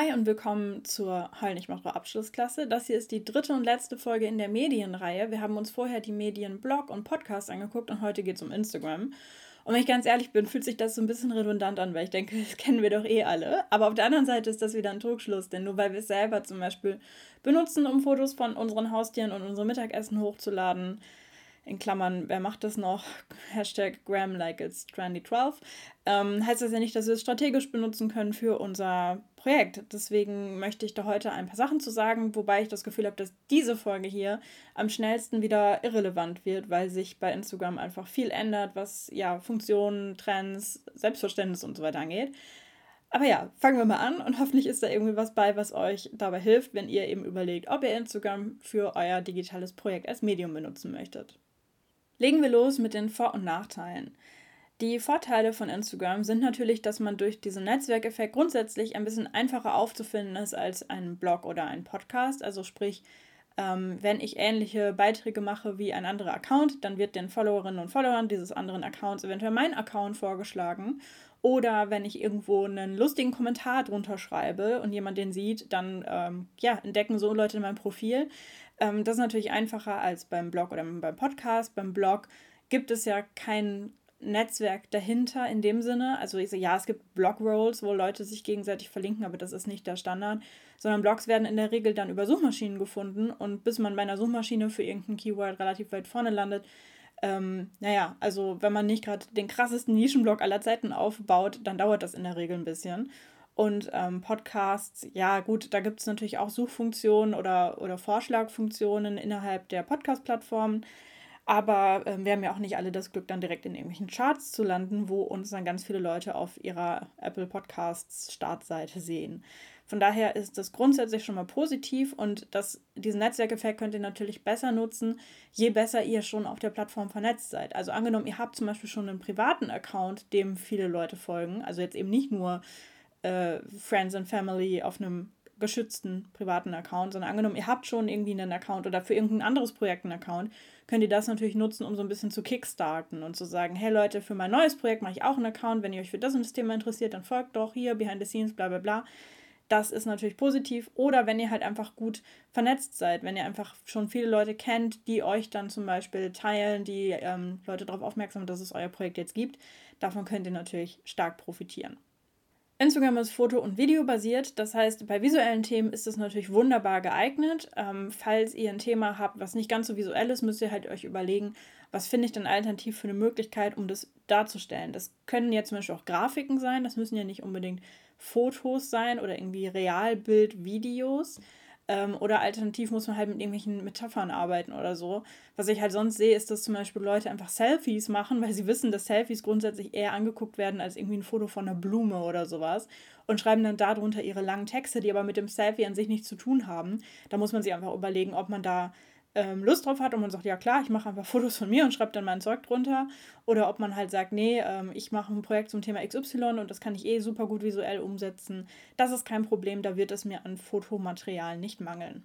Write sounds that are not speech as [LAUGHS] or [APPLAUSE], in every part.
Hi und willkommen zur Heul nicht Woche Abschlussklasse. Das hier ist die dritte und letzte Folge in der Medienreihe. Wir haben uns vorher die Medien Blog und Podcast angeguckt und heute geht es um Instagram. Und wenn ich ganz ehrlich bin, fühlt sich das so ein bisschen redundant an, weil ich denke, [LAUGHS] das kennen wir doch eh alle. Aber auf der anderen Seite ist das wieder ein Trugschluss, denn nur weil wir es selber zum Beispiel benutzen, um Fotos von unseren Haustieren und unserem Mittagessen hochzuladen, in Klammern, wer macht das noch? [LAUGHS] Hashtag Gram like it's trendy 12. Ähm, heißt das ja nicht, dass wir es strategisch benutzen können für unser Projekt. Deswegen möchte ich da heute ein paar Sachen zu sagen, wobei ich das Gefühl habe, dass diese Folge hier am schnellsten wieder irrelevant wird, weil sich bei Instagram einfach viel ändert, was ja Funktionen, Trends, Selbstverständnis und so weiter angeht. Aber ja, fangen wir mal an und hoffentlich ist da irgendwie was bei, was euch dabei hilft, wenn ihr eben überlegt, ob ihr Instagram für euer digitales Projekt als Medium benutzen möchtet. Legen wir los mit den Vor- und Nachteilen. Die Vorteile von Instagram sind natürlich, dass man durch diesen Netzwerkeffekt grundsätzlich ein bisschen einfacher aufzufinden ist als ein Blog oder ein Podcast. Also sprich, ähm, wenn ich ähnliche Beiträge mache wie ein anderer Account, dann wird den Followerinnen und Followern dieses anderen Accounts eventuell mein Account vorgeschlagen. Oder wenn ich irgendwo einen lustigen Kommentar drunter schreibe und jemand den sieht, dann ähm, ja, entdecken so Leute mein Profil. Ähm, das ist natürlich einfacher als beim Blog oder beim Podcast. Beim Blog gibt es ja kein Netzwerk dahinter in dem Sinne. Also ich so, ja, es gibt Blog-Rolls, wo Leute sich gegenseitig verlinken, aber das ist nicht der Standard. Sondern Blogs werden in der Regel dann über Suchmaschinen gefunden und bis man bei einer Suchmaschine für irgendein Keyword relativ weit vorne landet, ähm, naja, also wenn man nicht gerade den krassesten Nischenblog aller Zeiten aufbaut, dann dauert das in der Regel ein bisschen. Und ähm, Podcasts, ja gut, da gibt es natürlich auch Suchfunktionen oder, oder Vorschlagfunktionen innerhalb der Podcast-Plattformen. Aber ähm, wir haben ja auch nicht alle das Glück, dann direkt in irgendwelchen Charts zu landen, wo uns dann ganz viele Leute auf ihrer Apple Podcasts Startseite sehen. Von daher ist das grundsätzlich schon mal positiv und das, diesen Netzwerkeffekt könnt ihr natürlich besser nutzen, je besser ihr schon auf der Plattform vernetzt seid. Also angenommen, ihr habt zum Beispiel schon einen privaten Account, dem viele Leute folgen, also jetzt eben nicht nur äh, Friends and Family auf einem geschützten privaten Account, sondern angenommen, ihr habt schon irgendwie einen Account oder für irgendein anderes Projekt einen Account, könnt ihr das natürlich nutzen, um so ein bisschen zu kickstarten und zu sagen, hey Leute, für mein neues Projekt mache ich auch einen Account, wenn ihr euch für das und das Thema interessiert, dann folgt doch hier, behind the scenes, bla bla bla. Das ist natürlich positiv. Oder wenn ihr halt einfach gut vernetzt seid, wenn ihr einfach schon viele Leute kennt, die euch dann zum Beispiel teilen, die ähm, Leute darauf aufmerksam, dass es euer Projekt jetzt gibt, davon könnt ihr natürlich stark profitieren. Instagram ist Foto- und Video basiert. Das heißt, bei visuellen Themen ist es natürlich wunderbar geeignet. Ähm, falls ihr ein Thema habt, was nicht ganz so visuell ist, müsst ihr halt euch überlegen, was finde ich denn alternativ für eine Möglichkeit, um das darzustellen. Das können ja zum Beispiel auch Grafiken sein. Das müssen ja nicht unbedingt Fotos sein oder irgendwie Realbild-Videos. Ähm, oder alternativ muss man halt mit irgendwelchen Metaphern arbeiten oder so. Was ich halt sonst sehe, ist, dass zum Beispiel Leute einfach Selfies machen, weil sie wissen, dass Selfies grundsätzlich eher angeguckt werden als irgendwie ein Foto von einer Blume oder sowas. Und schreiben dann darunter ihre langen Texte, die aber mit dem Selfie an sich nichts zu tun haben. Da muss man sich einfach überlegen, ob man da ähm, Lust drauf hat und man sagt, ja klar, ich mache einfach [LAUGHS] Fotos von mir und schreibe dann mein Zeug drunter. Oder ob man halt sagt, nee, ähm, ich mache ein Projekt zum Thema XY und das kann ich eh super gut visuell umsetzen. Das ist kein Problem, da wird es mir an Fotomaterial nicht mangeln.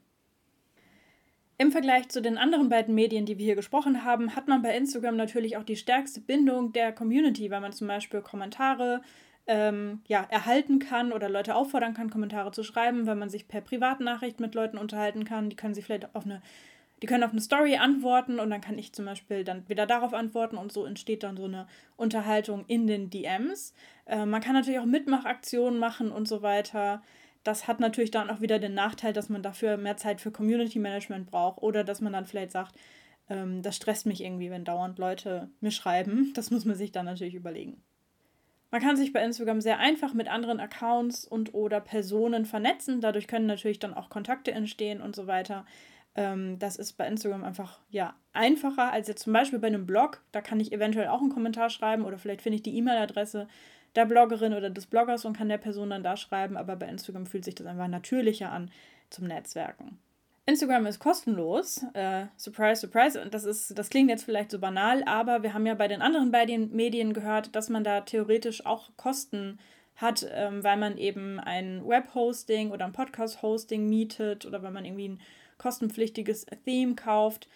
Im Vergleich zu den anderen beiden Medien, die wir hier gesprochen haben, hat man bei Instagram natürlich auch die stärkste Bindung der Community, weil man zum Beispiel Kommentare ähm, ja, erhalten kann oder Leute auffordern kann, Kommentare zu schreiben, weil man sich per Privatnachricht mit Leuten unterhalten kann. Die können sich vielleicht auf eine die können auf eine Story antworten und dann kann ich zum Beispiel dann wieder darauf antworten und so entsteht dann so eine Unterhaltung in den DMs. Äh, man kann natürlich auch Mitmachaktionen machen und so weiter. Das hat natürlich dann auch wieder den Nachteil, dass man dafür mehr Zeit für Community Management braucht oder dass man dann vielleicht sagt, ähm, das stresst mich irgendwie, wenn dauernd Leute mir schreiben. [LAUGHS] Das muss man sich dann natürlich überlegen. Man kann sich bei Instagram sehr einfach mit anderen Accounts und oder Personen vernetzen. Dadurch können natürlich dann auch Kontakte entstehen und so weiter. Ähm, das ist bei Instagram einfach ja einfacher als jetzt zum Beispiel bei einem Blog. Da kann ich eventuell auch einen Kommentar schreiben oder vielleicht finde ich die E-Mail-Adresse der Bloggerin oder des Bloggers und kann der Person dann da schreiben. Aber bei Instagram fühlt sich das einfach natürlicher an zum Netzwerken. Instagram ist kostenlos. Äh, surprise, surprise. Und das ist, das klingt jetzt vielleicht so banal, aber wir haben ja bei den anderen beiden Medien gehört, dass man da theoretisch auch Kosten hat, ähm, weil man eben ein Webhosting oder ein Podcast-Hosting mietet oder weil man irgendwie ein kostenpflichtiges Theme kauft.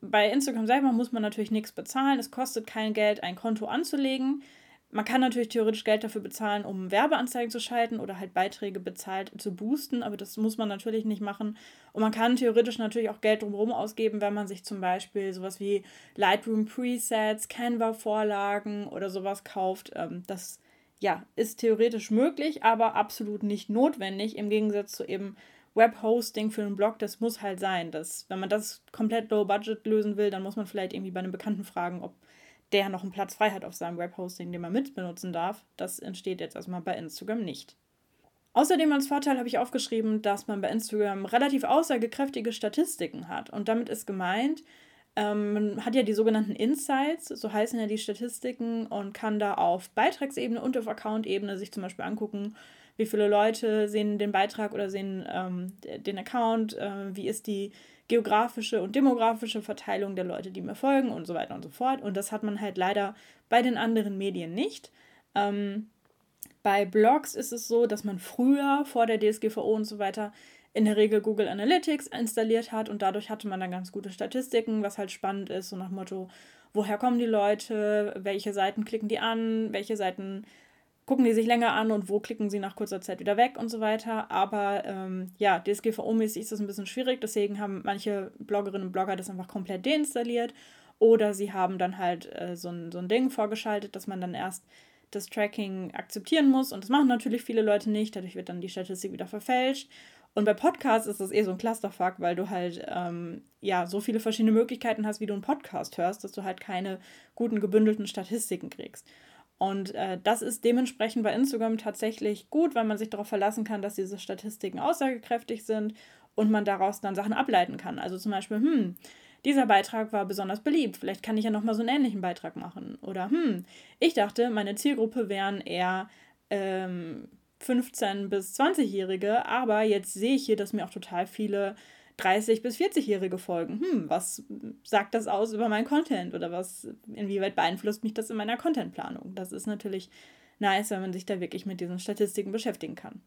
Bei Instagram selber muss man natürlich nichts bezahlen. Es kostet kein Geld, ein Konto anzulegen. man kann natürlich theoretisch Geld dafür bezahlen, um Werbeanzeigen zu schalten oder halt Beiträge bezahlt zu boosten, aber das muss man natürlich nicht machen. Und man kann theoretisch natürlich auch Geld drumherum ausgeben, wenn man sich zum Beispiel sowas wie Lightroom Presets, Canva-Vorlagen oder sowas kauft. Ähm, das ja, ist theoretisch möglich, aber absolut nicht notwendig, im Gegensatz zu eben Webhosting für einen Blog, das muss halt sein. Dass, wenn man das komplett low budget lösen will, dann muss man vielleicht irgendwie bei einem Bekannten fragen, ob der noch einen Platz frei hat auf seinem Webhosting, den man mitbenutzen darf. Das entsteht jetzt erstmal bei Instagram nicht. Außerdem als Vorteil habe ich aufgeschrieben, dass man bei Instagram relativ aussagekräftige Statistiken hat. Und damit ist gemeint, ähm, man hat ja die sogenannten Insights, so heißen ja die Statistiken, und kann da auf Beitragsebene und auf Account-Ebene sich zum Beispiel angucken, wie viele Leute sehen den Beitrag oder sehen ähm, den Account, äh, wie ist die geografische und demografische Verteilung der Leute, die mir folgen und so weiter und so fort. Und das hat man halt leider bei den anderen Medien nicht. Ähm, bei Blogs ist es so, dass man früher vor der DSGVO und so weiter in der Regel Google Analytics installiert hat und dadurch hatte man dann ganz gute Statistiken, was halt spannend ist, so nach Motto, woher kommen die Leute, welche Seiten klicken die an, welche Seiten gucken die sich länger an und wo klicken sie nach kurzer Zeit wieder weg und so weiter. Aber ähm, ja, DSGVO-mäßig ist das ein bisschen schwierig, deswegen haben manche Bloggerinnen und Blogger das einfach komplett deinstalliert. Oder sie haben dann halt äh, so, ein, so ein Ding vorgeschaltet, dass man dann erst das Tracking akzeptieren muss. Und das machen natürlich viele Leute nicht. Dadurch wird dann die Statistik wieder verfälscht. Und bei Podcasts ist das eh so ein Clusterfuck, weil du halt ähm, ja so viele verschiedene Möglichkeiten hast, wie du einen Podcast hörst, dass du halt keine guten gebündelten Statistiken kriegst. Und äh, das ist dementsprechend bei Instagram tatsächlich gut, weil man sich darauf verlassen kann, dass diese Statistiken aussagekräftig sind und man daraus dann Sachen ableiten kann. Also zum Beispiel, hm, dieser Beitrag war besonders beliebt, vielleicht kann ich ja nochmal so einen ähnlichen Beitrag machen. Oder hm, ich dachte, meine Zielgruppe wären eher ähm, 15- bis 20-Jährige, aber jetzt sehe ich hier, dass mir auch total viele 30- bis 40-Jährige folgen. Hm, was sagt das aus über meinen Content oder was, inwieweit beeinflusst mich das in meiner Contentplanung? Das ist natürlich nice, wenn man sich da wirklich mit diesen Statistiken beschäftigen kann.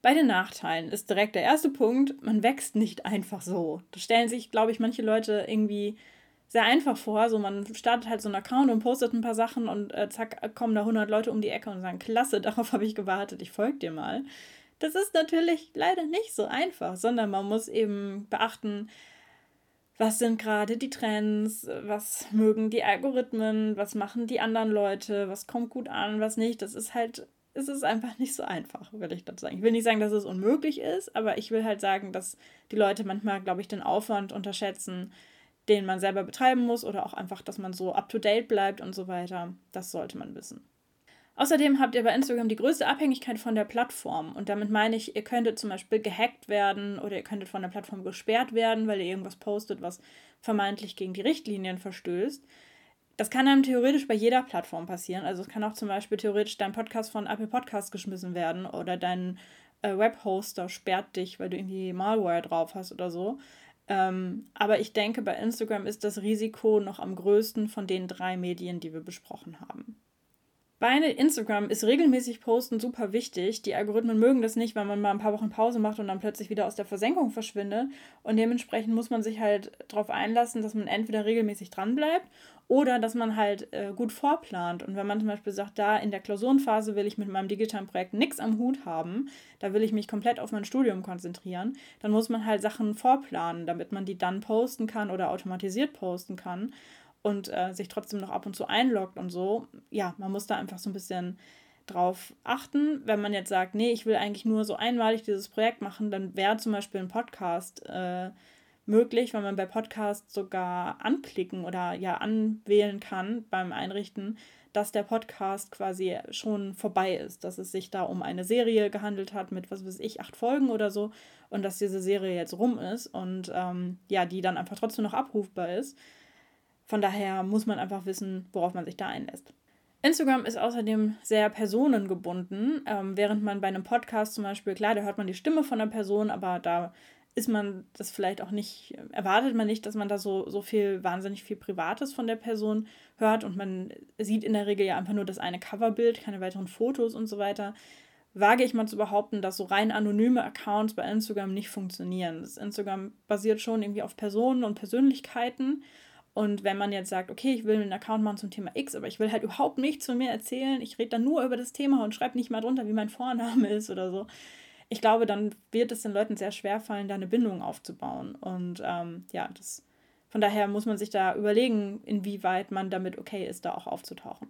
Bei den Nachteilen ist direkt der erste Punkt, man wächst nicht einfach so. Da stellen sich, glaube ich, manche Leute irgendwie sehr einfach vor. So, man startet halt so einen Account und postet ein paar Sachen und äh, zack, kommen da 100 Leute um die Ecke und sagen, klasse, [LAUGHS] darauf habe ich gewartet, ich folge dir mal. Das ist natürlich leider nicht so einfach, sondern man muss eben beachten, was sind gerade die Trends, was mögen die Algorithmen, was machen die anderen Leute, was kommt gut an, was nicht. Das ist halt, es ist einfach nicht so einfach, will ich dazu sagen. Ich will nicht sagen, dass es unmöglich ist, aber ich will halt sagen, dass die Leute manchmal, glaube ich, den Aufwand unterschätzen, den man selber betreiben muss oder auch einfach, dass man so up-to-date bleibt und so weiter. Das sollte man wissen. Außerdem habt ihr bei Instagram die größte Abhängigkeit von der Plattform. Und damit meine ich, ihr könntet zum Beispiel gehackt werden oder ihr könntet von der Plattform gesperrt werden, weil ihr irgendwas postet, was vermeintlich gegen die Richtlinien verstößt. Das kann einem theoretisch bei jeder Plattform passieren. Also es kann auch zum Beispiel theoretisch dein Podcast von Apple Podcast geschmissen werden oder dein äh, Webhoster sperrt dich, weil du irgendwie Malware drauf hast oder so. Ähm, aber ich denke, bei Instagram ist das Risiko noch am größten von den drei Medien, die wir besprochen haben. Bei Instagram ist regelmäßig Posten super wichtig. Die Algorithmen mögen das nicht, wenn man mal ein paar Wochen Pause macht und dann plötzlich wieder aus der Versenkung verschwindet. Und dementsprechend muss man sich halt darauf einlassen, dass man entweder regelmäßig dranbleibt oder dass man halt äh, gut vorplant. Und wenn man zum Beispiel sagt, da in der Klausurenphase will ich mit meinem digitalen Projekt nichts am Hut haben, da will ich mich komplett auf mein Studium konzentrieren, dann muss man halt Sachen vorplanen, damit man die dann posten kann oder automatisiert posten kann und äh, sich trotzdem noch ab und zu einloggt und so. Ja, man muss da einfach so ein bisschen drauf achten. Wenn man jetzt sagt, nee, ich will eigentlich nur so einmalig dieses Projekt machen, dann wäre zum Beispiel ein Podcast äh, möglich, weil man bei Podcast sogar anklicken oder ja anwählen kann beim Einrichten, dass der Podcast quasi schon vorbei ist, dass es sich da um eine Serie gehandelt hat mit, was weiß ich, acht Folgen oder so und dass diese Serie jetzt rum ist und ähm, ja, die dann einfach trotzdem noch abrufbar ist. Von daher muss man einfach wissen, worauf man sich da einlässt. Instagram ist außerdem sehr personengebunden, ähm, während man bei einem Podcast zum Beispiel, klar, da hört man die Stimme von einer Person, aber da ist man das vielleicht auch nicht, erwartet man nicht, dass man da so, so viel, wahnsinnig viel Privates von der Person hört und man sieht in der Regel ja einfach nur das eine Coverbild, keine weiteren Fotos und so weiter. Wage ich mal zu behaupten, dass so rein anonyme Accounts bei Instagram nicht funktionieren. Das Instagram basiert schon irgendwie auf Personen und Persönlichkeiten Und wenn man jetzt sagt, okay, ich will einen Account machen zum Thema X, aber ich will halt überhaupt nichts von mir erzählen, ich rede dann nur über das Thema und schreibe nicht mal drunter, wie mein Vorname [LAUGHS] ist oder so. Ich glaube, dann wird es den Leuten sehr schwer fallen, da eine Bindung aufzubauen. Und ähm, ja, das, von daher muss man sich da überlegen, inwieweit man damit okay ist, da auch aufzutauchen.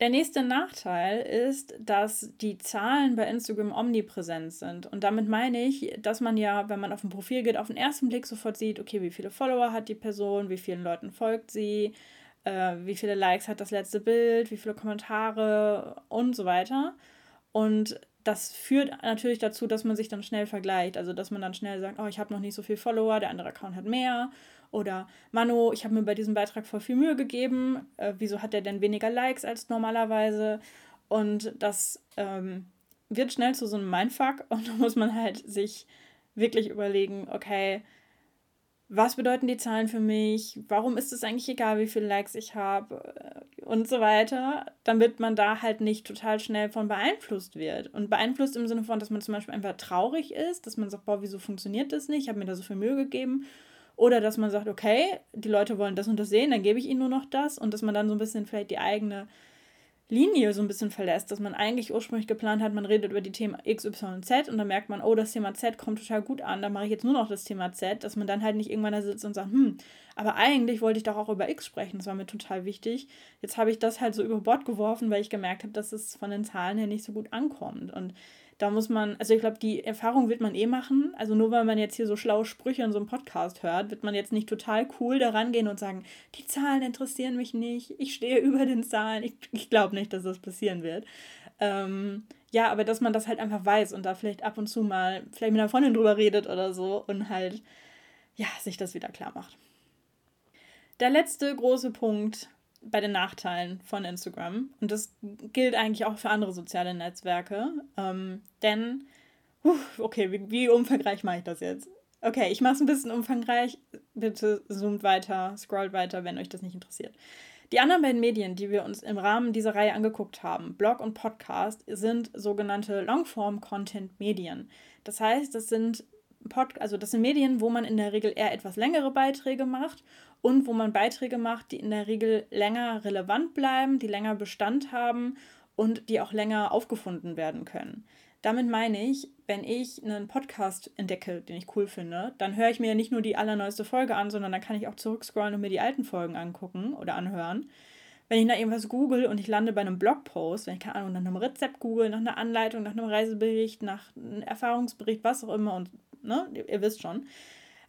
Der nächste Nachteil ist, dass die Zahlen bei Instagram omnipräsent sind. Und damit meine ich, dass man ja, wenn man auf ein Profil geht, auf den ersten Blick sofort sieht, okay, wie viele Follower hat die Person, wie vielen Leuten folgt sie, äh, wie viele Likes hat das letzte Bild, wie viele Kommentare und so weiter. Und das führt natürlich dazu, dass man sich dann schnell vergleicht. Also, dass man dann schnell sagt, oh, ich habe noch nicht so viele Follower, der andere Account hat mehr. Oder Mano, ich habe mir bei diesem Beitrag voll viel Mühe gegeben. Äh, wieso hat der denn weniger Likes als normalerweise? Und das ähm, wird schnell zu so einem Mindfuck [LAUGHS] und da muss man halt sich wirklich überlegen, okay, was bedeuten die Zahlen für mich? Warum ist es eigentlich egal, wie viele Likes ich habe? Und so weiter, damit man da halt nicht total schnell von beeinflusst wird. Und beeinflusst im Sinne von, dass man zum Beispiel einfach traurig ist, dass man sagt, boah, wieso funktioniert das nicht? Ich habe mir da so viel Mühe gegeben. Oder dass man sagt, okay, die Leute wollen das und das sehen, dann gebe ich ihnen nur noch das. Und dass man dann so ein bisschen vielleicht die eigene Linie so ein bisschen verlässt, dass man eigentlich ursprünglich geplant hat, man redet über die Themen X, Y, Z und dann merkt man, oh, das Thema Z kommt total gut an, dann mache ich jetzt nur noch das Thema Z, dass man dann halt nicht irgendwann da sitzt und sagt, hm, aber eigentlich wollte ich doch auch über X sprechen, das war mir total wichtig. Jetzt habe ich das halt so über Bord geworfen, weil ich gemerkt habe, dass es von den Zahlen her nicht so gut ankommt. Und da muss man, also ich glaube, die Erfahrung wird man eh machen. Also nur weil man jetzt hier so schlaue Sprüche in so einem Podcast hört, wird man jetzt nicht total cool daran gehen und sagen, die Zahlen interessieren mich nicht, ich stehe [LAUGHS] über den Zahlen. Ich, ich glaube nicht, dass das passieren wird. Ähm, ja, aber dass man das halt einfach weiß und da vielleicht ab und zu mal vielleicht mit einer Freundin drüber redet oder so und halt, ja, sich das wieder klar macht. Der letzte große Punkt bei den Nachteilen von Instagram. Und das gilt eigentlich auch für andere soziale Netzwerke. Ähm, denn, okay, wie, wie umfangreich mache ich das jetzt? Okay, ich mache es ein bisschen umfangreich. Bitte zoomt weiter, scrollt weiter, wenn euch das nicht interessiert. Die anderen beiden Medien, die wir uns im Rahmen dieser Reihe angeguckt haben, Blog und Podcast, sind sogenannte Longform-Content-Medien. Das heißt, das sind Pod also das sind Medien, wo man in der Regel eher etwas längere Beiträge macht und wo man Beiträge macht, die in der Regel länger relevant bleiben, die länger Bestand haben und die auch länger aufgefunden werden können. Damit meine ich, wenn ich einen Podcast entdecke, den ich cool finde, dann höre ich mir nicht nur die allerneueste Folge an, sondern dann kann ich auch zurückscrollen und mir die alten Folgen angucken oder anhören. Wenn ich nach irgendwas google und ich lande bei einem Blogpost, wenn ich keine Ahnung, nach einem Rezept google, nach einer Anleitung, nach einem Reisebericht, nach einem Erfahrungsbericht, was auch immer und ne, ihr wisst schon,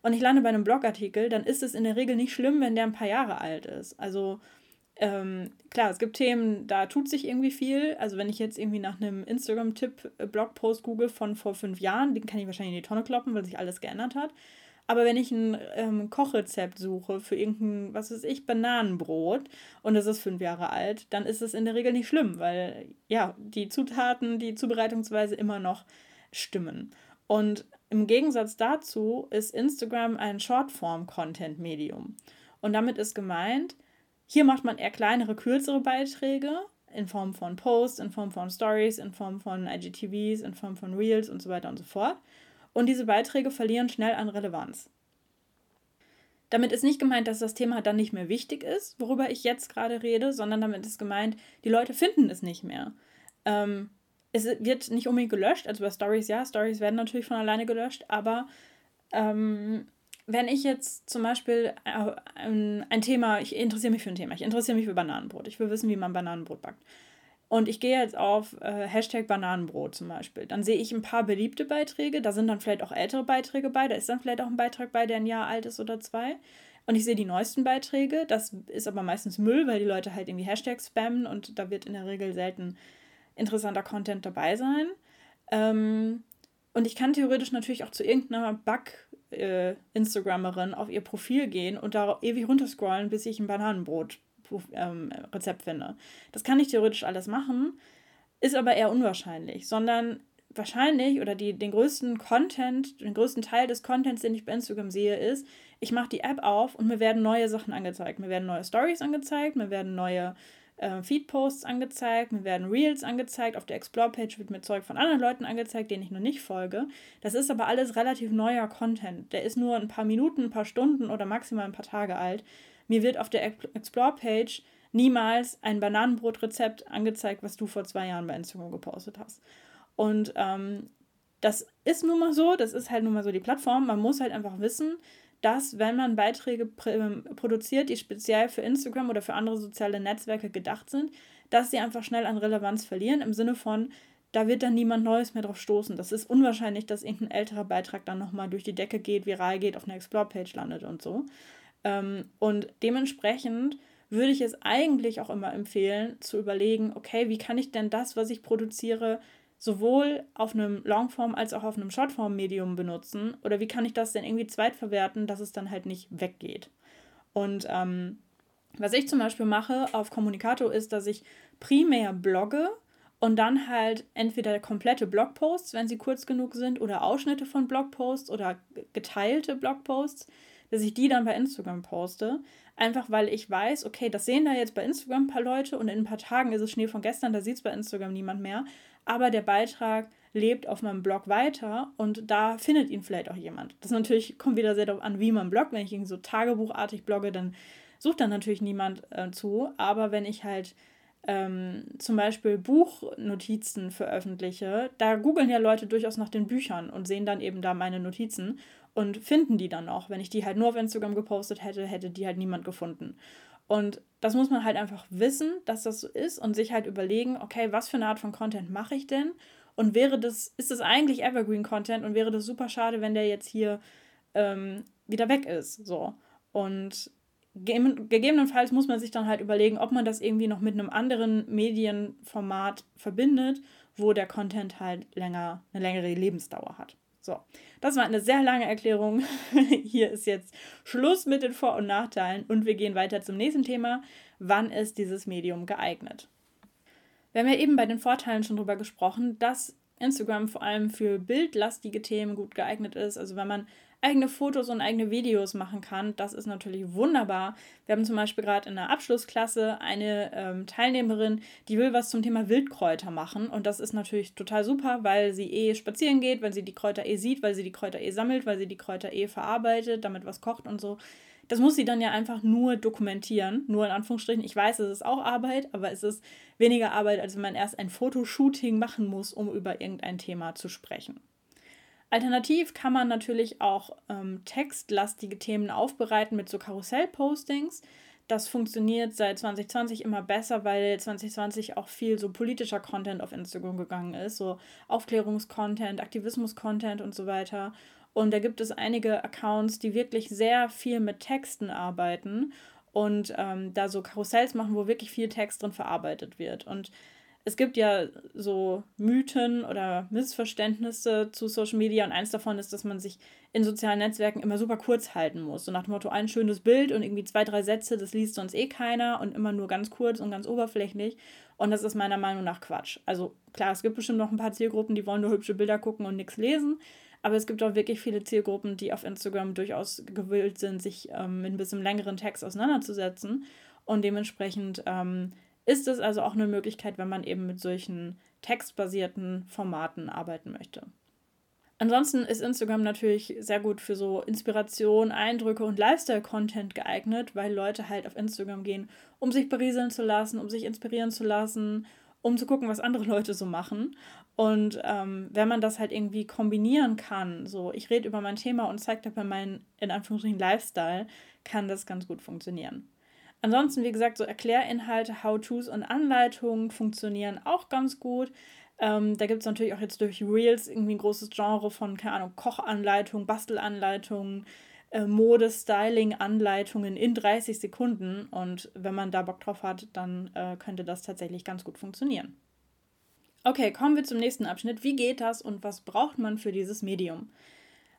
und ich lande bei einem Blogartikel, dann ist es in der Regel nicht schlimm, wenn der ein paar Jahre alt ist. Also ähm, klar, es gibt Themen, da tut sich irgendwie viel. Also wenn ich jetzt irgendwie nach einem Instagram-Tipp äh, google von vor fünf Jahren, den kann ich wahrscheinlich in die Tonne kloppen, weil sich alles geändert hat. Aber wenn ich ein ähm, Kochrezept suche für irgendein, was weiß ich, Bananenbrot und es ist fünf Jahre alt, dann ist es in der Regel nicht schlimm, weil ja, die Zutaten, die Zubereitungsweise immer noch stimmen. Und im Gegensatz dazu ist Instagram ein Shortform-Content-Medium. Und damit ist gemeint, hier macht man eher kleinere, kürzere Beiträge in Form von Posts, in Form von Stories, in Form von IGTVs, in Form von Reels und so weiter und so fort. Und diese Beiträge verlieren schnell an Relevanz. Damit ist nicht gemeint, dass das Thema dann nicht mehr wichtig ist, worüber ich jetzt gerade rede, sondern damit ist gemeint, die Leute finden es nicht mehr. Ähm, es wird nicht unbedingt gelöscht, also bei Stories ja, Stories werden natürlich von alleine gelöscht, aber ähm, wenn ich jetzt zum Beispiel äh, ein, Thema, ich interessiere mich für ein Thema, ich interessiere mich für Bananenbrot, ich will wissen, wie man Bananenbrot backt. Und ich gehe jetzt auf äh, Hashtag Bananenbrot zum Beispiel. Dann sehe ich ein paar beliebte Beiträge. Da sind dann vielleicht auch ältere Beiträge bei. Da ist dann vielleicht auch ein Beitrag bei, der ein Jahr alt ist oder zwei. Und ich sehe die neuesten Beiträge. Das ist aber meistens Müll, weil die Leute halt irgendwie Hashtags spammen und da wird in der Regel selten interessanter Content dabei sein. Ähm, und ich kann theoretisch natürlich auch zu irgendeiner Bug-Instagrammerin äh, auf ihr Profil gehen und da ewig runterscrollen, bis ich ein Bananenbrot-Rezept ähm, finde. Das kann ich theoretisch alles machen, ist aber eher unwahrscheinlich, sondern wahrscheinlich oder die, den größten Content, den größten Teil des Contents, den ich bei Instagram sehe, ist, ich mache die App auf und mir werden neue Sachen angezeigt. Mir werden neue Stories angezeigt, mir werden neue äh, Feed-Posts angezeigt, mir werden Reels angezeigt, auf der Explore-Page wird mir Zeug von anderen Leuten angezeigt, denen ich noch nicht folge. Das ist aber alles relativ neuer Content. Der ist nur ein paar Minuten, ein paar Stunden oder maximal ein paar Tage alt. Mir wird auf der Explore-Page niemals ein Bananenbrotrezept angezeigt, was du vor zwei Jahren bei Instagram gepostet hast. Und ähm, das ist nun mal so, das ist halt nun mal so die Plattform. Man muss halt einfach wissen, dass wenn man Beiträge ähm, produziert, die speziell für Instagram oder für andere soziale Netzwerke gedacht sind, dass sie einfach schnell an Relevanz verlieren, im Sinne von, da wird dann niemand Neues mehr drauf stoßen. Das ist unwahrscheinlich, dass irgendein älterer Beitrag dann nochmal durch die Decke geht, viral geht, auf einer Explore-Page landet und so. Ähm, und dementsprechend würde ich es eigentlich auch immer empfehlen, zu überlegen, okay, wie kann ich denn das, was ich produziere, sowohl auf einem Longform als auch auf einem Shortform-Medium benutzen? Oder wie kann ich das denn irgendwie zweitverwerten, dass es dann halt nicht weggeht? Und ähm, was ich zum Beispiel mache auf Kommunikator ist, dass ich primär blogge und dann halt entweder komplette Blogposts, wenn sie kurz genug sind, oder Ausschnitte von Blogposts oder geteilte Blogposts, dass ich die dann bei Instagram poste. Einfach weil ich weiß, okay, das sehen da jetzt bei Instagram ein paar Leute und in ein paar Tagen ist es Schnee von gestern, da sieht es bei Instagram niemand mehr aber der Beitrag lebt auf meinem Blog weiter und da findet ihn vielleicht auch jemand. Das natürlich kommt wieder sehr darauf an, wie man bloggt. Wenn ich irgendwie so tagebuchartig blogge, dann sucht da natürlich niemand äh, zu. Aber wenn ich halt ähm, zum Beispiel Buchnotizen veröffentliche, da googeln ja Leute durchaus nach den Büchern und sehen dann eben da meine Notizen und finden die dann auch. Wenn ich die halt nur auf Instagram gepostet hätte, hätte die halt niemand gefunden. Und das muss man halt einfach wissen, dass das so ist und sich halt überlegen, okay, was für eine Art von Content mache ich denn? Und wäre das, ist das eigentlich Evergreen Content und wäre das super schade, wenn der jetzt hier ähm, wieder weg ist. So. Und gegebenenfalls muss man sich dann halt überlegen, ob man das irgendwie noch mit einem anderen Medienformat verbindet, wo der Content halt länger, eine längere Lebensdauer hat. So, das war eine sehr lange Erklärung. [LAUGHS] Hier ist jetzt Schluss mit den Vor- und Nachteilen und wir gehen weiter zum nächsten Thema. Wann ist dieses Medium geeignet? Wir haben ja eben bei den Vorteilen schon darüber gesprochen, dass Instagram vor allem für bildlastige Themen gut geeignet ist. Also wenn man eigene Fotos und eigene Videos machen kann. Das ist natürlich wunderbar. Wir haben zum Beispiel gerade in der Abschlussklasse eine ähm, Teilnehmerin, die will was zum Thema Wildkräuter machen. Und das ist natürlich total super, weil sie eh spazieren geht, weil sie die Kräuter eh sieht, weil sie die Kräuter eh sammelt, weil sie die Kräuter eh verarbeitet, damit was kocht und so. Das muss sie dann ja einfach nur dokumentieren, nur in Anführungsstrichen. Ich weiß, es ist auch Arbeit, aber es ist weniger Arbeit, als wenn man erst ein Fotoshooting machen muss, um über irgendein Thema zu sprechen. Alternativ kann man natürlich auch ähm, textlastige Themen aufbereiten mit so Karussell-Postings. Das funktioniert seit 2020 immer besser, weil 2020 auch viel so politischer Content auf Instagram gegangen ist, so Aufklärungskontent, Aktivismus-Content und so weiter. Und da gibt es einige Accounts, die wirklich sehr viel mit Texten arbeiten und ähm, da so Karussells machen, wo wirklich viel Text drin verarbeitet wird. Und es gibt ja so Mythen oder Missverständnisse zu Social Media und eins davon ist, dass man sich in sozialen Netzwerken immer super kurz halten muss. So nach dem Motto, ein schönes Bild und irgendwie zwei, drei Sätze, das liest sonst eh keiner und immer nur ganz kurz und ganz oberflächlich. Und das ist meiner Meinung nach Quatsch. Also klar, es gibt bestimmt noch ein paar Zielgruppen, die wollen nur hübsche Bilder gucken und nichts lesen. Aber es gibt auch wirklich viele Zielgruppen, die auf Instagram durchaus gewillt sind, sich ähm, mit ein bisschen längeren Text auseinanderzusetzen. Und dementsprechend ähm, ist es also auch eine Möglichkeit, wenn man eben mit solchen textbasierten Formaten arbeiten möchte. Ansonsten ist Instagram natürlich sehr gut für so Inspiration, Eindrücke und Lifestyle-Content geeignet, weil Leute halt auf Instagram gehen, um sich berieseln zu lassen, um sich inspirieren zu lassen, um zu gucken, was andere Leute so machen. Und ähm, wenn man das halt irgendwie kombinieren kann, so ich rede über mein Thema und zeige dabei meinen, in Anführungsstrichen, Lifestyle, kann das ganz gut funktionieren. Ansonsten, wie gesagt, so Erklärinhalte, How-Tos und Anleitungen funktionieren auch ganz gut. Ähm, da gibt es natürlich auch jetzt durch Reels irgendwie ein großes Genre von, keine Ahnung, Kochanleitungen, Bastelanleitungen, äh, Mode, Styling-Anleitungen in 30 Sekunden. Und wenn man da Bock drauf hat, dann äh, könnte das tatsächlich ganz gut funktionieren. Okay, kommen wir zum nächsten Abschnitt. Wie geht das und was braucht man für dieses Medium?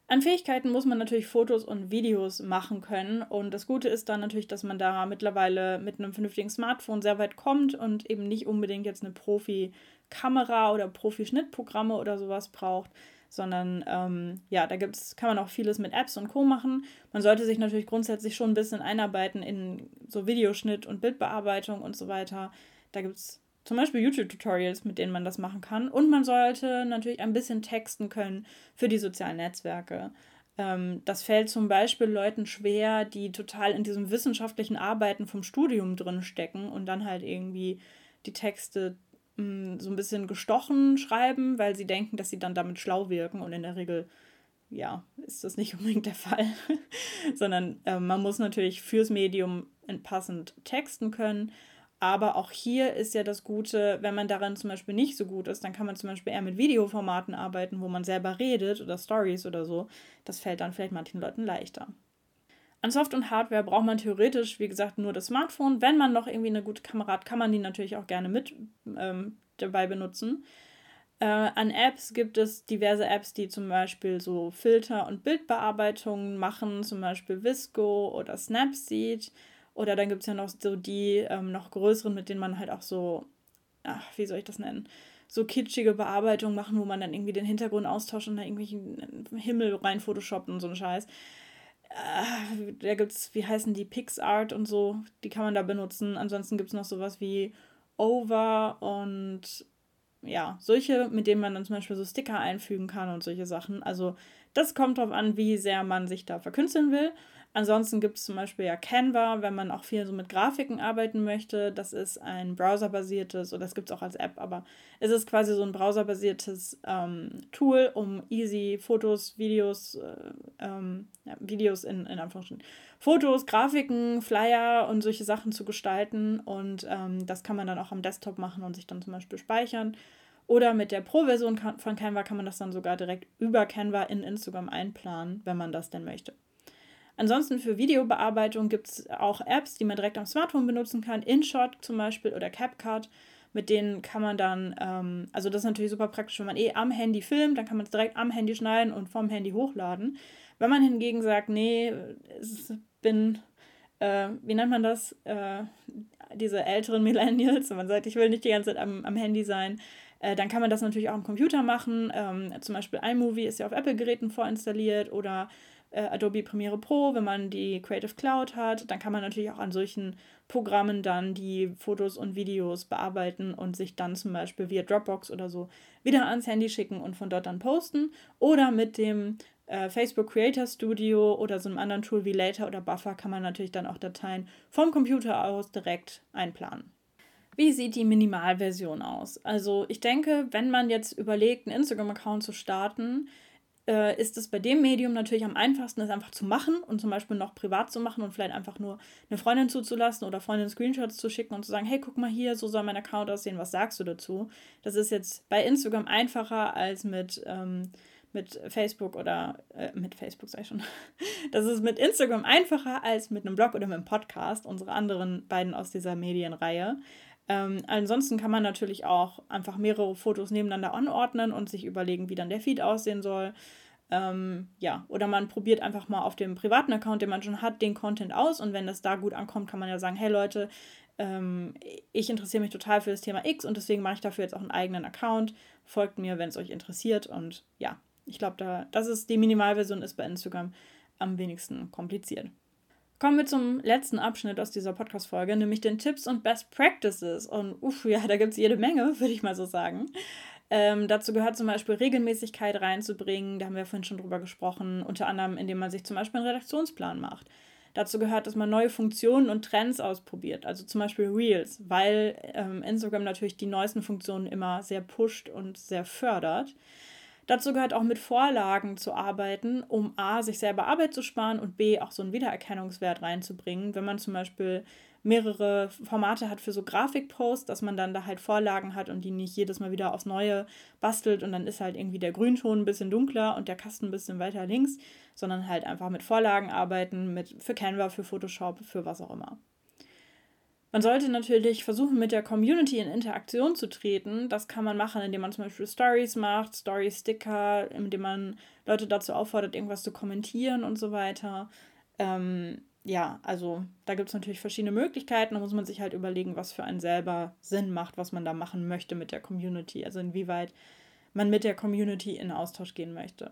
An Fähigkeiten muss man natürlich Fotos und Videos machen können. Und das Gute ist dann natürlich, dass man da mittlerweile mit einem vernünftigen Smartphone sehr weit kommt und eben nicht unbedingt jetzt eine Profi-Kamera oder Profi-Schnittprogramme oder sowas braucht, sondern ähm, ja, da gibt's, kann man auch vieles mit Apps und Co. machen. Man sollte sich natürlich grundsätzlich schon ein bisschen einarbeiten in so Videoschnitt und Bildbearbeitung und so weiter. Da gibt es zum Beispiel YouTube-Tutorials, mit denen man das machen kann. Und man sollte natürlich ein bisschen texten können für die sozialen Netzwerke. Ähm, das fällt zum Beispiel Leuten schwer, die total in diesem wissenschaftlichen Arbeiten vom Studium drin stecken und dann halt irgendwie die Texte mh, mm, so ein bisschen gestochen schreiben, weil sie denken, dass sie dann damit schlau wirken und in der Regel ja, ist das nicht [LAUGHS] unbedingt der Fall, sondern äh, man muss natürlich fürs Medium passend texten können. Aber auch hier ist ja das Gute, wenn man daran zum Beispiel nicht so gut ist, dann kann man zum Beispiel eher mit Videoformaten arbeiten, wo man selber redet oder Stories oder so. Das fällt dann vielleicht manchen Leuten leichter. An Soft- und Hardware braucht man theoretisch, wie gesagt, nur das Smartphone. Wenn man noch irgendwie eine gute Kamera hat, kann man die natürlich auch gerne mit ähm, dabei benutzen. Äh, an Apps gibt es diverse Apps, die zum Beispiel so Filter- und Bildbearbeitungen machen, zum Beispiel Visco oder Snapseed. Oder dann gibt es ja noch so die ähm, noch größeren, mit denen man halt auch so, ach, wie soll ich das nennen? So kitschige Bearbeitungen machen, wo man dann irgendwie den Hintergrund austauscht und da irgendwelchen Himmel rein photoshoppt und so ein Scheiß. Äh, da gibt es, wie heißen die, PixArt und so, die kann man da benutzen. Ansonsten gibt es noch sowas wie Over und ja, solche, mit denen man dann zum Beispiel so Sticker einfügen kann und solche Sachen. Also das kommt darauf an, wie sehr man sich da verkünsteln will. Ansonsten gibt es zum Beispiel ja Canva, wenn man auch viel so mit Grafiken arbeiten möchte. Das ist ein browserbasiertes, oder das gibt es auch als App, aber es ist quasi so ein browserbasiertes ähm, Tool, um easy Fotos, Videos, äh, ähm, ja, Videos in, in Anführungsstrichen, Fotos, Grafiken, Flyer und solche Sachen zu gestalten. Und ähm, das kann man dann auch am Desktop machen und sich dann zum Beispiel speichern. Oder mit der Pro-Version von Canva kann man das dann sogar direkt über Canva in Instagram einplanen, wenn man das denn möchte. Ansonsten für Videobearbeitung gibt es auch Apps, die man direkt am Smartphone benutzen kann. InShot zum Beispiel oder CapCut. Mit denen kann man dann, ähm, also das ist natürlich super praktisch, wenn man eh am Handy filmt, dann kann man es direkt am Handy schneiden und vom Handy hochladen. Wenn man hingegen sagt, nee, ich bin, äh, wie nennt man das? Äh, diese älteren [LAUGHS] Millennials, wenn man sagt, ich will nicht die ganze Zeit am, am Handy sein, äh, dann kann man das natürlich auch am Computer machen. Ähm, zum Beispiel iMovie ist ja auf Apple-Geräten vorinstalliert oder äh, Adobe Premiere Pro, wenn man die Creative Cloud hat, dann kann man natürlich auch an solchen Programmen dann die Fotos und Videos bearbeiten und sich dann zum Beispiel via Dropbox oder so wieder ans Handy schicken und von dort dann posten. Oder mit dem äh, Facebook Creator Studio oder so einem anderen Tool wie Later oder Buffer kann man natürlich dann auch Dateien vom Computer aus direkt einplanen. Wie sieht die Minimalversion aus? Also ich denke, wenn man jetzt überlegt, einen Instagram-Account zu starten, äh, ist es bei dem Medium natürlich am einfachsten, es einfach zu machen und zum Beispiel noch privat zu machen und vielleicht einfach nur eine Freundin zuzulassen oder Freundin Screenshots zu schicken und zu sagen, hey, guck mal hier, so soll mein Account aussehen, was sagst du dazu? Das ist jetzt bei Instagram einfacher als mit, ähm, mit Facebook oder äh, mit Facebook ich schon. [LAUGHS] Das ist mit Instagram einfacher als mit einem Blog oder mit einem Podcast, unsere anderen beiden aus dieser Medienreihe. Ähm, ansonsten kann man natürlich auch einfach mehrere Fotos nebeneinander anordnen und sich überlegen, wie dann der Feed aussehen soll. Ähm, ja, oder man probiert einfach mal auf dem privaten Account, den man schon hat, den Content aus und wenn das da gut ankommt, kann man ja sagen, hey Leute, ähm, ich interessiere mich total für das Thema X und deswegen mache ich dafür jetzt auch einen eigenen Account. Folgt mir, wenn es euch interessiert und ja, ich glaube, da, das ist die Minimalversion ist bei Instagram am wenigsten kompliziert. Kommen wir zum letzten Abschnitt aus dieser Podcast-Folge, nämlich den Tipps und Best Practices. Und uff, ja, da gibt es jede Menge, [LAUGHS] würde ich mal so sagen. Ähm, dazu gehört zum Beispiel Regelmäßigkeit reinzubringen, da haben wir vorhin schon drüber gesprochen, unter anderem indem man sich zum Beispiel einen Redaktionsplan macht. Dazu gehört, dass man neue Funktionen und Trends ausprobiert, also zum Beispiel Reels, weil ähm, Instagram natürlich die neuesten Funktionen immer sehr pusht und sehr fördert. Dazu gehört auch mit Vorlagen zu arbeiten, um A, sich selber Arbeit zu sparen und B, auch so einen Wiedererkennungswert reinzubringen. Wenn man zum Beispiel mehrere Formate hat für so Grafikposts, dass man dann da halt Vorlagen hat und die nicht jedes Mal wieder aufs Neue bastelt und dann ist halt irgendwie der Grünton ein bisschen dunkler und der Kasten ein bisschen weiter links, sondern halt einfach mit Vorlagen arbeiten, mit, für Canva, für Photoshop, für was auch immer. Man sollte natürlich versuchen, mit der Community in Interaktion zu treten. Das kann man machen, indem man zum Beispiel Stories macht, Story-Sticker, indem man Leute dazu auffordert, irgendwas zu kommentieren und so weiter. Ähm, ja, also da gibt es natürlich verschiedene Möglichkeiten. Da muss man sich halt überlegen, was für einen selber Sinn macht, was man da machen möchte mit der Community. Also inwieweit man mit der Community in Austausch gehen möchte.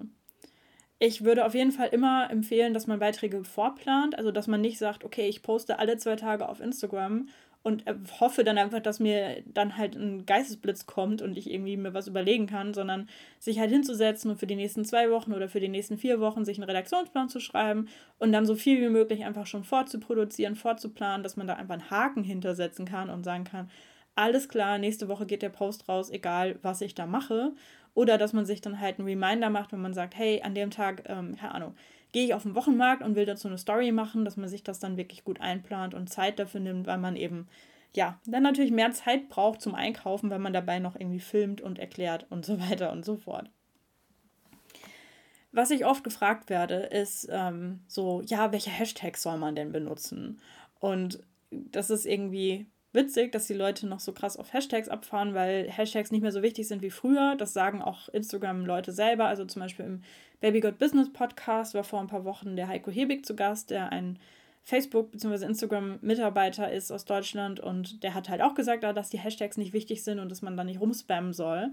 Ich würde auf jeden Fall immer empfehlen, dass man Beiträge vorplant, also dass man nicht sagt, okay, ich poste alle zwei Tage auf Instagram und äh, hoffe dann einfach, dass mir dann halt ein Geistesblitz kommt und ich irgendwie mir was überlegen kann, sondern sich halt hinzusetzen und für die nächsten zwei Wochen oder für die nächsten vier Wochen sich einen Redaktionsplan zu schreiben und dann so viel wie möglich einfach schon vorzuproduzieren, vorzuplanen, dass man da einfach einen Haken hintersetzen kann und sagen kann, alles klar, nächste Woche geht der Post raus, egal was ich da mache. Oder dass man sich dann halt einen Reminder macht, wenn man sagt, hey, an dem Tag, ähm, keine Ahnung, gehe ich auf den Wochenmarkt und will dazu eine Story machen, dass man sich das dann wirklich gut einplant und Zeit dafür nimmt, weil man eben, ja, dann natürlich mehr Zeit braucht zum Einkaufen, weil man dabei noch irgendwie filmt und erklärt und so [LAUGHS] weiter und so fort. Was ich oft gefragt werde, ist ähm, so, ja, welche Hashtags soll man denn benutzen? Und das ist irgendwie witzig, dass die Leute noch so krass auf Hashtags abfahren, weil Hashtags nicht mehr so wichtig sind wie früher. Das sagen auch Instagram-Leute selber. Also zum Beispiel im Baby Got Business Podcast war vor ein paar Wochen der Heiko Hebig zu Gast, der ein Facebook- bzw. Instagram-Mitarbeiter ist aus Deutschland und der hat halt auch gesagt, dass die Hashtags nicht wichtig sind und dass man da nicht rumspammen soll.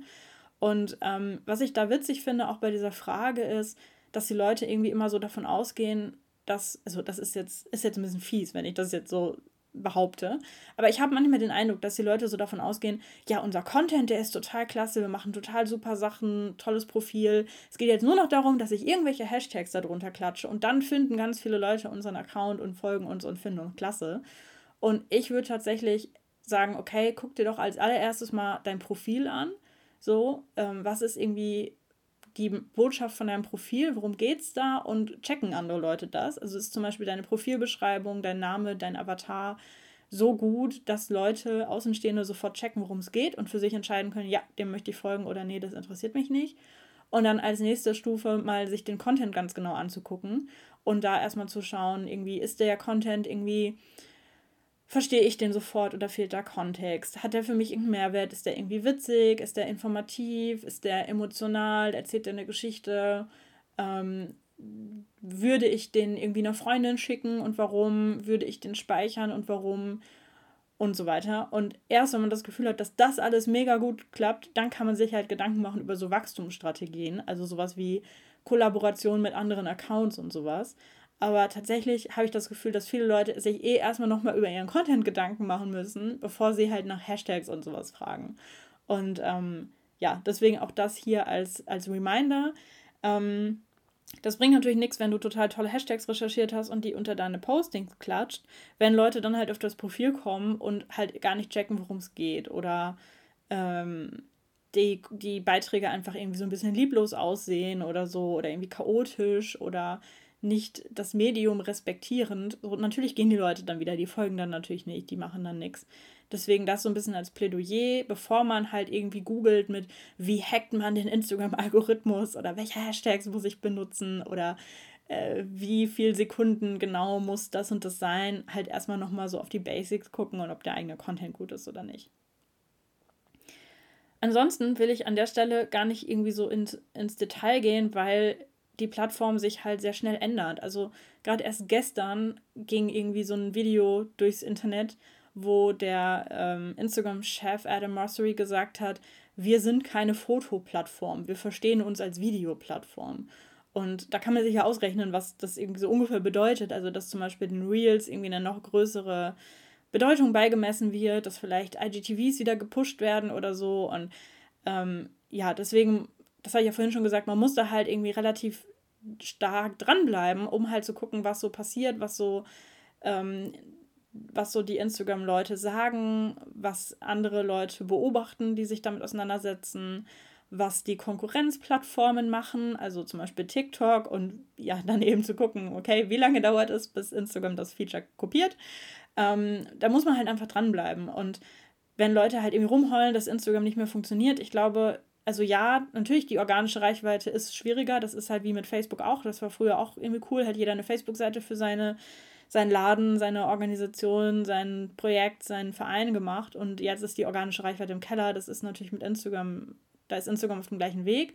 Und ähm, was ich da witzig finde, auch bei dieser Frage, ist, dass die Leute irgendwie immer so davon ausgehen, dass, also das ist jetzt, ist jetzt ein bisschen fies, wenn ich das jetzt so behaupte. Aber ich habe manchmal den Eindruck, dass die Leute so davon ausgehen, ja, unser Content, der ist total klasse, wir machen total super Sachen, tolles Profil. Es geht jetzt nur noch darum, dass ich irgendwelche Hashtags darunter klatsche und dann finden ganz viele Leute unseren Account und folgen uns und finden uns klasse. Und ich würde tatsächlich sagen, okay, guck dir doch als allererstes mal dein Profil an. So, ähm, was ist irgendwie die Botschaft von deinem Profil, worum geht es da und checken andere Leute das. Also ist zum Beispiel deine Profilbeschreibung, dein Name, dein Avatar so gut, dass Leute Außenstehende sofort checken, worum es geht und für sich entscheiden können, ja, dem möchte ich folgen oder nee, das interessiert mich nicht. Und dann als nächste Stufe mal sich den Content ganz genau anzugucken und da erstmal zu schauen, irgendwie ist der Content irgendwie verstehe ich den sofort oder fehlt da Kontext? Hat der für mich irgendeinen Mehrwert? Ist der irgendwie witzig? Ist der informativ? Ist der emotional? Erzählt der eine Geschichte? Ähm, würde ich den irgendwie einer Freundin schicken und warum? Würde ich den speichern und warum? Und so weiter. Und erst wenn man das Gefühl hat, dass das alles mega gut klappt, dann kann man sich halt Gedanken machen über so Wachstumsstrategien, also sowas wie Kollaboration mit anderen Accounts und sowas. Aber tatsächlich habe ich das Gefühl, dass viele Leute sich eh erstmal nochmal über ihren Content Gedanken machen müssen, bevor sie halt nach Hashtags und sowas fragen. Und ähm, ja, deswegen auch das hier als, als Reminder. Ähm, das bringt natürlich nichts, wenn du total tolle Hashtags recherchiert hast und die unter deine Postings klatscht, wenn Leute dann halt auf das Profil kommen und halt gar nicht checken, worum es geht oder ähm, die, die Beiträge einfach irgendwie so ein bisschen lieblos aussehen oder so oder irgendwie chaotisch oder nicht das Medium respektierend. Und natürlich gehen die Leute dann wieder, die folgen dann natürlich nicht, die machen dann nichts. Deswegen das so ein bisschen als Plädoyer, bevor man halt irgendwie googelt mit, wie hackt man den Instagram-Algorithmus oder welche Hashtags muss ich benutzen oder äh, wie viel Sekunden genau muss das und das sein, halt erstmal nochmal so auf die Basics gucken und ob der eigene Content gut ist oder nicht. Ansonsten will ich an der Stelle gar nicht irgendwie so ins, ins Detail gehen, weil die Plattform sich halt sehr schnell ändert. Also gerade erst gestern ging irgendwie so ein Video durchs Internet, wo der ähm, Instagram-Chef Adam Mosseri gesagt hat, wir sind keine Fotoplattform, wir verstehen uns als Videoplattform. Und da kann man sich ja ausrechnen, was das irgendwie so ungefähr bedeutet. Also, dass zum Beispiel den Reels irgendwie eine noch größere Bedeutung beigemessen wird, dass vielleicht IGTVs wieder gepusht werden oder so. Und ähm, ja, deswegen das habe ich ja vorhin schon gesagt, man muss da halt irgendwie relativ stark dranbleiben, um halt zu gucken, was so passiert, was so, ähm, was so die Instagram-Leute sagen, was andere Leute beobachten, die sich damit auseinandersetzen, was die Konkurrenzplattformen machen, also zum Beispiel TikTok und ja, [LAUGHS] dann eben zu gucken, okay, wie lange dauert es, bis Instagram das Feature kopiert. Ähm, da muss man halt einfach dranbleiben und wenn Leute halt irgendwie rumheulen, dass Instagram nicht mehr funktioniert, ich glaube, also ja, natürlich, die organische Reichweite ist schwieriger. Das ist halt wie mit Facebook auch. Das war früher auch irgendwie cool. Hat jeder eine Facebook-Seite für seine, seinen Laden, seine Organisation, sein Projekt, seinen Verein gemacht. Und jetzt ist die organische Reichweite im Keller. Das ist natürlich mit Instagram, da ist Instagram auf dem gleichen Weg.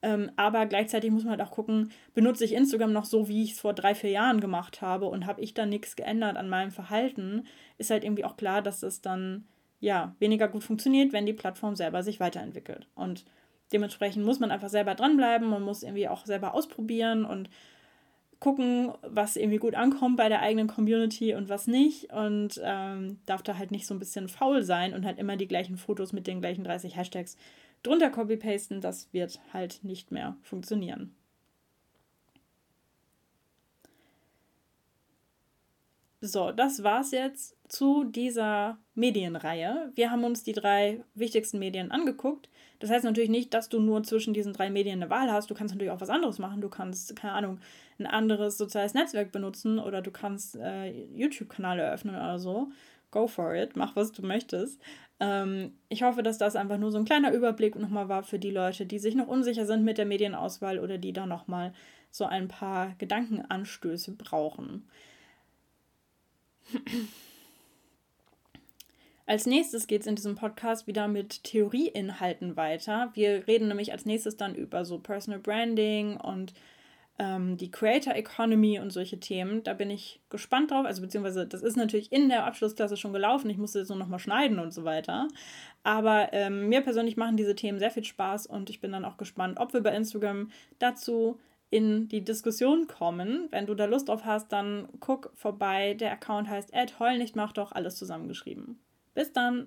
Ähm, aber gleichzeitig muss man halt auch gucken, benutze ich Instagram noch so, wie ich es vor drei, vier Jahren gemacht habe und habe ich da nichts geändert an meinem Verhalten, ist halt irgendwie auch klar, dass das dann ja, weniger gut funktioniert, wenn die Plattform selber sich weiterentwickelt. Und dementsprechend muss man einfach selber dranbleiben, man muss irgendwie auch selber ausprobieren und gucken, was irgendwie gut ankommt bei der eigenen Community und was nicht. Und ähm, darf da halt nicht so ein bisschen faul sein und halt immer die gleichen Fotos mit den gleichen 30 Hashtags drunter copy-pasten. Das wird halt nicht mehr funktionieren. So, das war's jetzt zu dieser Medienreihe. Wir haben uns die drei wichtigsten Medien angeguckt. Das heißt natürlich nicht, dass du nur zwischen diesen drei Medien eine Wahl hast. Du kannst natürlich auch was anderes machen. Du kannst, keine Ahnung, ein anderes soziales Netzwerk benutzen oder du kannst äh, YouTube-Kanal eröffnen oder so. Go for it, mach was du möchtest. Ähm, ich hoffe, dass das einfach nur so ein kleiner Überblick nochmal war für die Leute, die sich noch unsicher sind mit der Medienauswahl oder die da nochmal so ein paar Gedankenanstöße brauchen. Als nächstes geht es in diesem Podcast wieder mit Theorieinhalten weiter. Wir reden nämlich als nächstes dann über so Personal Branding und ähm, die Creator Economy und solche Themen. Da bin ich gespannt drauf. Also beziehungsweise das ist natürlich in der Abschlussklasse schon gelaufen. Ich musste jetzt nur nochmal schneiden und so weiter. Aber ähm, mir persönlich machen diese Themen sehr viel Spaß und ich bin dann auch gespannt, ob wir bei Instagram dazu in die Diskussion kommen. Wenn du da Lust drauf hast, dann guck vorbei. Der Account heißt heul nicht mach doch alles zusammengeschrieben. Bis dann!